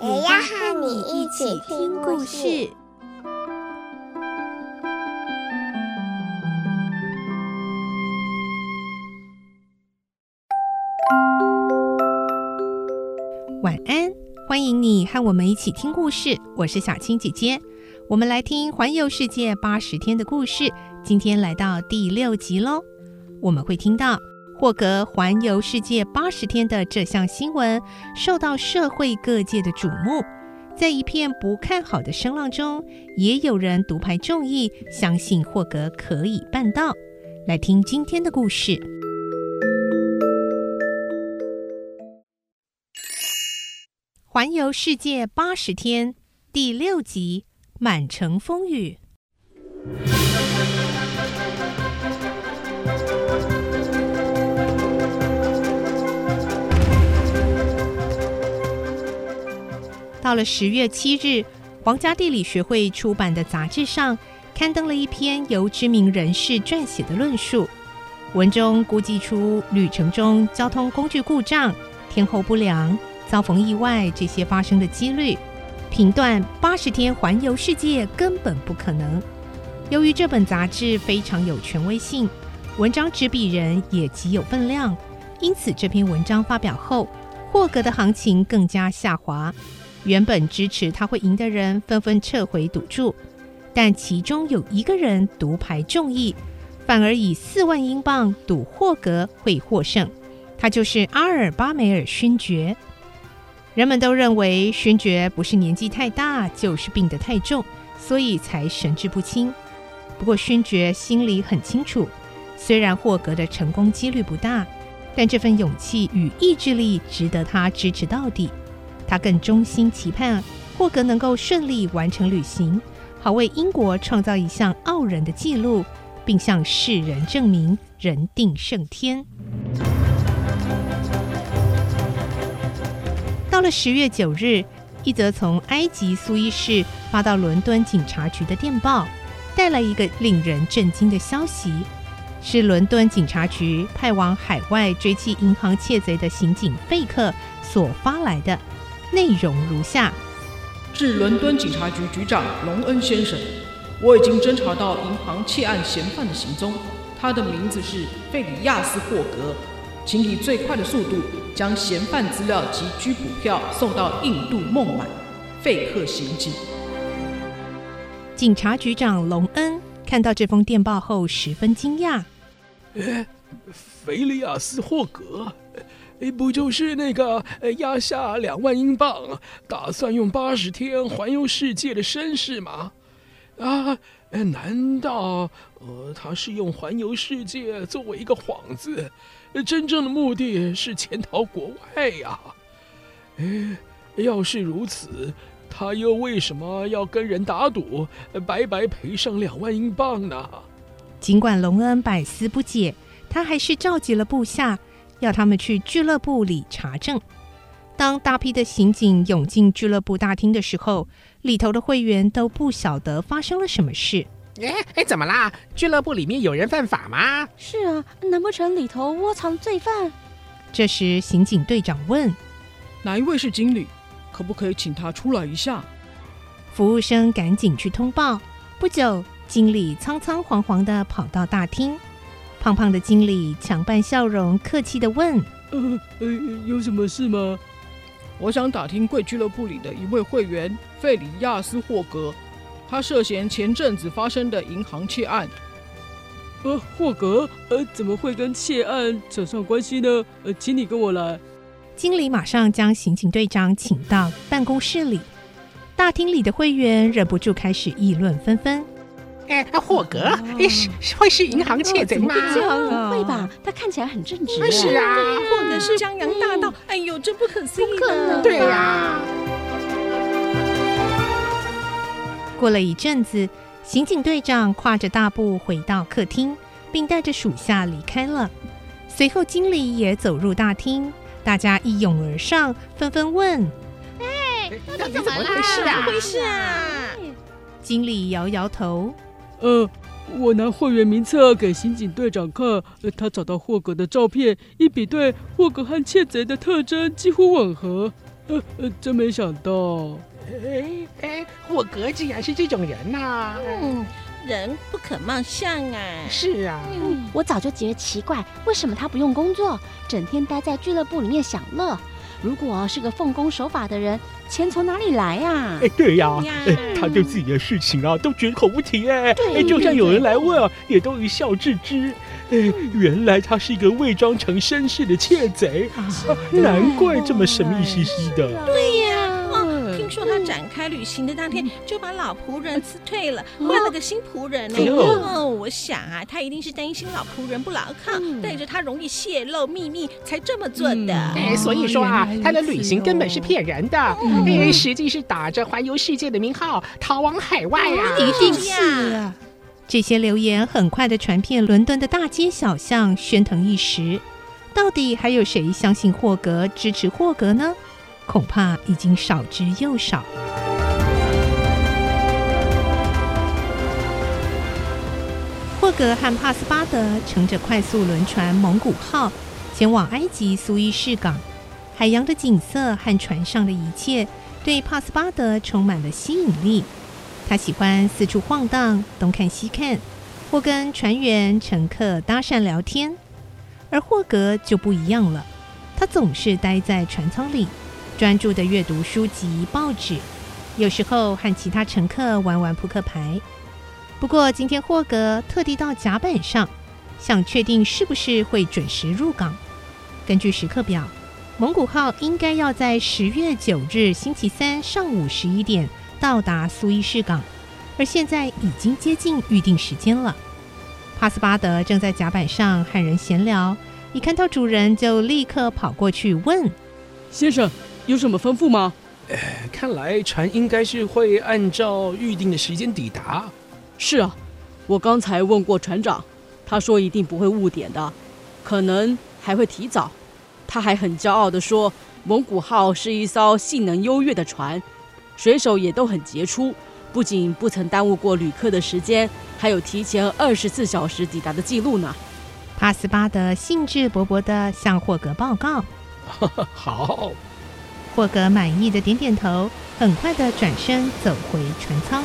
也要和你一起听故事。晚安，欢迎你和我们一起听故事。我是小青姐姐，我们来听环游世界八十天的故事。今天来到第六集喽，我们会听到霍格环游世界八十天的这项新闻受到社会各界的瞩目。在一片不看好的声浪中，也有人独排众议，相信霍格可以办到。来听今天的故事。环游世界八十天第六集：满城风雨。到了十月七日，皇家地理学会出版的杂志上刊登了一篇由知名人士撰写的论述，文中估计出旅程中交通工具故障、天候不良。遭逢意外，这些发生的几率，评断八十天环游世界根本不可能。由于这本杂志非常有权威性，文章执笔人也极有分量，因此这篇文章发表后，霍格的行情更加下滑。原本支持他会赢的人纷纷撤回赌注，但其中有一个人独排众议，反而以四万英镑赌霍格会获胜，他就是阿尔巴梅尔勋爵。人们都认为勋爵不是年纪太大，就是病得太重，所以才神志不清。不过勋爵心里很清楚，虽然霍格的成功几率不大，但这份勇气与意志力值得他支持到底。他更衷心期盼霍格能够顺利完成旅行，好为英国创造一项傲人的纪录，并向世人证明人定胜天。到了十月九日，一则从埃及苏伊士发到伦敦警察局的电报，带来一个令人震惊的消息：是伦敦警察局派往海外追缉银行窃贼的刑警费克所发来的。内容如下：致伦敦警察局局长隆恩先生，我已经侦查到银行窃案嫌犯的行踪，他的名字是费里亚斯·霍格。请以最快的速度将嫌犯资料及拘捕票送到印度孟买。费克刑警。警察局长隆恩看到这封电报后十分惊讶。哎，费里亚斯·霍格，哎，不就是那个压下两万英镑，打算用八十天环游世界的绅士吗？啊，难道呃他是用环游世界作为一个幌子？真正的目的是潜逃国外呀！哎，要是如此，他又为什么要跟人打赌，白白赔上两万英镑呢？尽管隆恩百思不解，他还是召集了部下，要他们去俱乐部里查证。当大批的刑警涌进俱乐部大厅的时候，里头的会员都不晓得发生了什么事。哎哎，怎么啦？俱乐部里面有人犯法吗？是啊，难不成里头窝藏罪犯？这时，刑警队长问：“哪一位是经理？可不可以请他出来一下？”服务生赶紧去通报。不久，经理仓仓皇皇地跑到大厅。胖胖的经理强扮笑容，客气的问：“呃呃，有什么事吗？我想打听贵俱乐部里的一位会员费里亚斯·霍格。”他涉嫌前阵子发生的银行窃案。呃，霍格，呃，怎么会跟窃案扯上关系呢？呃，请你跟我来。经理马上将刑警队长请到办公室里。大厅里的会员忍不住开始议论纷纷。哎，霍格，哎，是会是银行窃贼吗？不会吧？他看起来很正直。是啊，霍格是江洋大盗。哎呦，真不可思议！对呀。过了一阵子，刑警队长跨着大步回到客厅，并带着属下离开了。随后，经理也走入大厅，大家一拥而上，纷纷问：“哎，到底怎么回事啊？怎么回事啊？”经理摇摇头：“呃。”我拿会员名册给刑警队长看，呃，他找到霍格的照片，一比对，霍格和窃贼的特征几乎吻合。呃呃，真没想到，哎哎，霍格竟然是这种人呐，啊！嗯，人不可貌相啊。是啊，嗯，我早就觉得奇怪，为什么他不用工作，整天待在俱乐部里面享乐？如果是个奉公守法的人，钱从哪里来呀？哎，对呀，哎，他对自己的事情啊都绝口不提，哎，哎，就算有人来问啊，也都一笑置之。哎，原来他是一个伪装成绅士的窃贼，难怪这么神秘兮兮的。对呀。展开旅行的当天就把老仆人辞退了，换了个新仆人呢。哦，我想啊，他一定是担心老仆人不牢靠，带着他容易泄露秘密才这么做的。哎，所以说啊，他的旅行根本是骗人的，哎，实际是打着环游世界的名号逃往海外啊！一定是啊！这些流言很快的传遍伦敦的大街小巷，喧腾一时。到底还有谁相信霍格，支持霍格呢？恐怕已经少之又少。霍格和帕斯巴德乘着快速轮船“蒙古号”前往埃及苏伊士港，海洋的景色和船上的一切对帕斯巴德充满了吸引力。他喜欢四处晃荡，东看西看，或跟船员、乘客搭讪聊天。而霍格就不一样了，他总是待在船舱里。专注地阅读书籍、报纸，有时候和其他乘客玩玩扑克牌。不过，今天霍格特地到甲板上，想确定是不是会准时入港。根据时刻表，蒙古号应该要在十月九日星期三上午十一点到达苏伊士港，而现在已经接近预定时间了。帕斯巴德正在甲板上和人闲聊，一看到主人就立刻跑过去问：“先生。”有什么吩咐吗？呃，看来船应该是会按照预定的时间抵达。是啊，我刚才问过船长，他说一定不会误点的，可能还会提早。他还很骄傲地说，蒙古号是一艘性能优越的船，水手也都很杰出，不仅不曾耽误过旅客的时间，还有提前二十四小时抵达的记录呢。帕斯巴德兴致勃勃地向霍格报告：“ 好。”霍格满意的点点头，很快的转身走回船舱。